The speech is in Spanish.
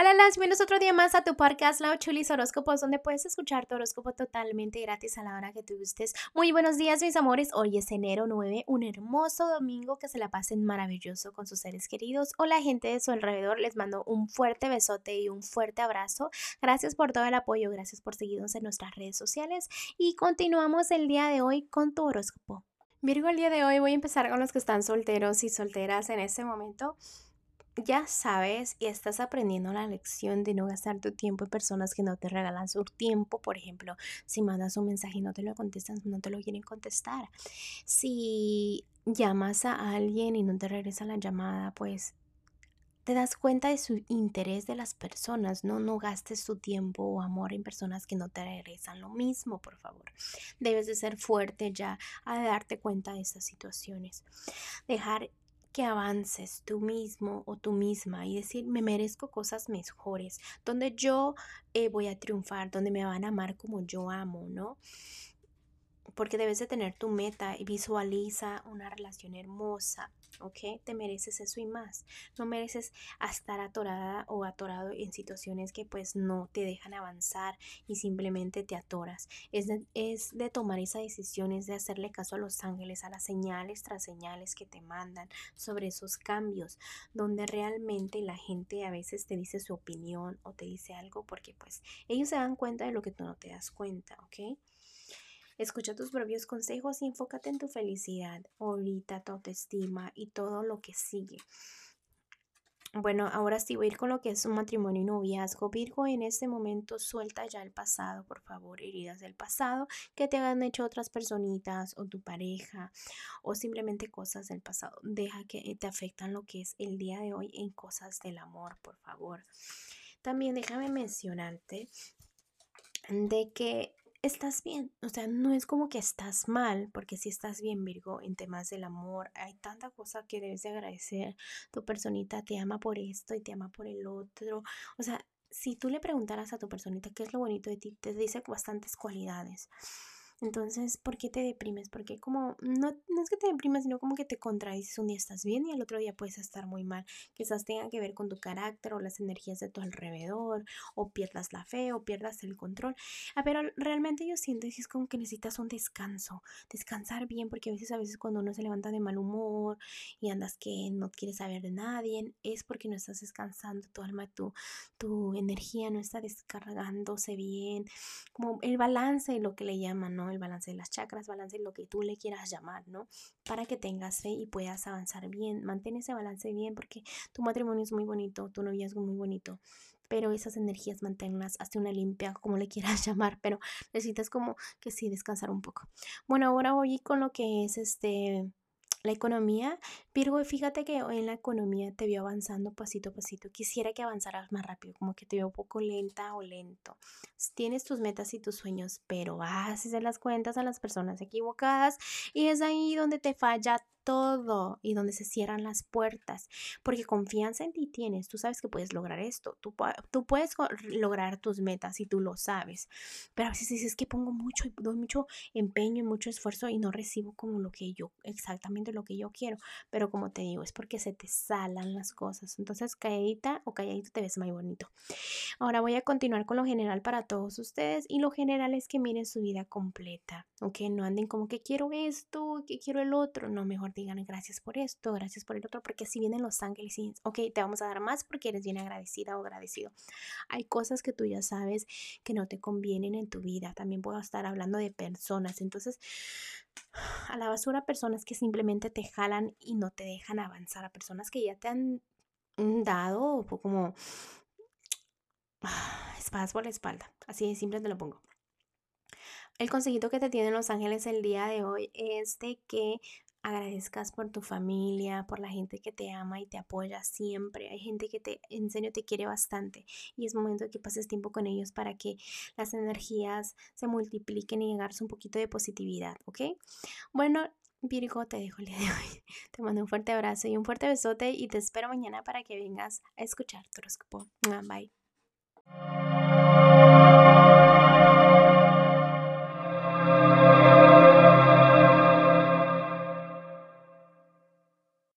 Hola, las bienvenidos otro día más a tu podcast Lao Chulis Horóscopos, donde puedes escuchar tu horóscopo totalmente gratis a la hora que tú gustes. Muy buenos días, mis amores. Hoy es enero 9, un hermoso domingo que se la pasen maravilloso con sus seres queridos o la gente de su alrededor. Les mando un fuerte besote y un fuerte abrazo. Gracias por todo el apoyo, gracias por seguirnos en nuestras redes sociales y continuamos el día de hoy con tu horóscopo. Virgo, el día de hoy voy a empezar con los que están solteros y solteras en este momento ya sabes y estás aprendiendo la lección de no gastar tu tiempo en personas que no te regalan su tiempo. Por ejemplo, si mandas un mensaje y no te lo contestan, no te lo quieren contestar. Si llamas a alguien y no te regresa la llamada, pues te das cuenta de su interés de las personas, ¿no? No gastes tu tiempo o amor en personas que no te regresan lo mismo, por favor. Debes de ser fuerte ya a darte cuenta de estas situaciones. Dejar que avances tú mismo o tú misma y decir, me merezco cosas mejores, donde yo eh, voy a triunfar, donde me van a amar como yo amo, ¿no? Porque debes de tener tu meta y visualiza una relación hermosa, ¿ok? Te mereces eso y más. No mereces estar atorada o atorado en situaciones que pues no te dejan avanzar y simplemente te atoras. Es de, es de tomar esa decisión, es de hacerle caso a los ángeles, a las señales tras señales que te mandan sobre esos cambios, donde realmente la gente a veces te dice su opinión o te dice algo porque pues ellos se dan cuenta de lo que tú no te das cuenta, ¿ok? Escucha tus propios consejos y enfócate en tu felicidad, ahorita tu autoestima y todo lo que sigue. Bueno, ahora sí voy a ir con lo que es un matrimonio y noviazgo. Virgo, en este momento suelta ya el pasado, por favor, heridas del pasado que te hayan hecho otras personitas o tu pareja o simplemente cosas del pasado. Deja que te afectan lo que es el día de hoy en cosas del amor, por favor. También déjame mencionarte de que estás bien. O sea, no es como que estás mal, porque si estás bien, Virgo, en temas del amor, hay tanta cosa que debes de agradecer. Tu personita te ama por esto y te ama por el otro. O sea, si tú le preguntaras a tu personita qué es lo bonito de ti, te dice bastantes cualidades. Entonces, ¿por qué te deprimes? Porque como, no, no es que te deprimes, sino como que te contradices. Un día estás bien y al otro día puedes estar muy mal. Quizás tenga que ver con tu carácter o las energías de tu alrededor, o pierdas la fe o pierdas el control. Ah, pero realmente yo siento que es como que necesitas un descanso, descansar bien, porque a veces, a veces cuando uno se levanta de mal humor y andas que no quieres saber de nadie, es porque no estás descansando tu alma, tu, tu energía no está descargándose bien, como el balance, lo que le llaman, ¿no? El balance de las chakras, balance lo que tú le quieras llamar, ¿no? Para que tengas fe y puedas avanzar bien. Mantén ese balance bien porque tu matrimonio es muy bonito, tu noviazgo es muy bonito, pero esas energías manténlas, hazte una limpia, como le quieras llamar, pero necesitas como que sí descansar un poco. Bueno, ahora voy con lo que es este la economía, Virgo, fíjate que hoy en la economía te veo avanzando pasito a pasito. Quisiera que avanzaras más rápido, como que te veo un poco lenta o lento. Tienes tus metas y tus sueños, pero haces las cuentas a las personas equivocadas y es ahí donde te falla todo y donde se cierran las puertas, porque confianza en ti tienes, tú sabes que puedes lograr esto, tú, tú puedes lograr tus metas y tú lo sabes, pero a veces dices que pongo mucho, doy mucho empeño y mucho esfuerzo y no recibo como lo que yo, exactamente lo que yo quiero, pero como te digo, es porque se te salan las cosas, entonces calladita o calladito te ves más bonito. Ahora voy a continuar con lo general para todos ustedes y lo general es que miren su vida completa, ok, no anden como que quiero esto, que quiero el otro, no, mejor digan gracias por esto, gracias por el otro, porque si vienen los ángeles y, ok, te vamos a dar más porque eres bien agradecida o agradecido. Hay cosas que tú ya sabes que no te convienen en tu vida. También puedo estar hablando de personas. Entonces, a la basura personas que simplemente te jalan y no te dejan avanzar, a personas que ya te han dado como espadas por la espalda. Así de simple te lo pongo. El consejito que te tienen los ángeles el día de hoy es de que agradezcas por tu familia, por la gente que te ama y te apoya siempre. Hay gente que te, en serio, te quiere bastante y es momento de que pases tiempo con ellos para que las energías se multipliquen y llegarse un poquito de positividad, ¿ok? Bueno, Virgo, te dejo el día de hoy. Te mando un fuerte abrazo y un fuerte besote y te espero mañana para que vengas a escuchar tu horóscopo. Bye.